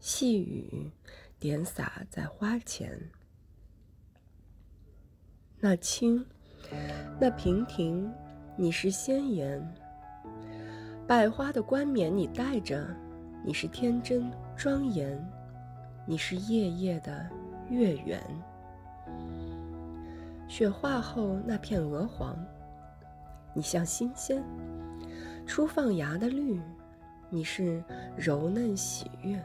细雨点洒在花前，那青，那娉婷，你是仙颜；百花的冠冕你戴着，你是天真庄严；你是夜夜的月圆。雪化后那片鹅黄，你像新鲜初放芽的绿；你是柔嫩喜悦。